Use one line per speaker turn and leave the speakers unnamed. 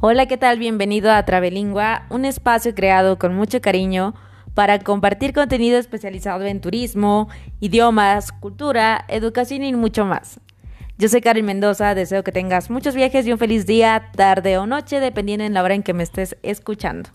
Hola, ¿qué tal? Bienvenido a Travelingua, un espacio creado con mucho cariño para compartir contenido especializado en turismo, idiomas, cultura, educación y mucho más. Yo soy Karen Mendoza, deseo que tengas muchos viajes y un feliz día, tarde o noche, dependiendo en la hora en que me estés escuchando.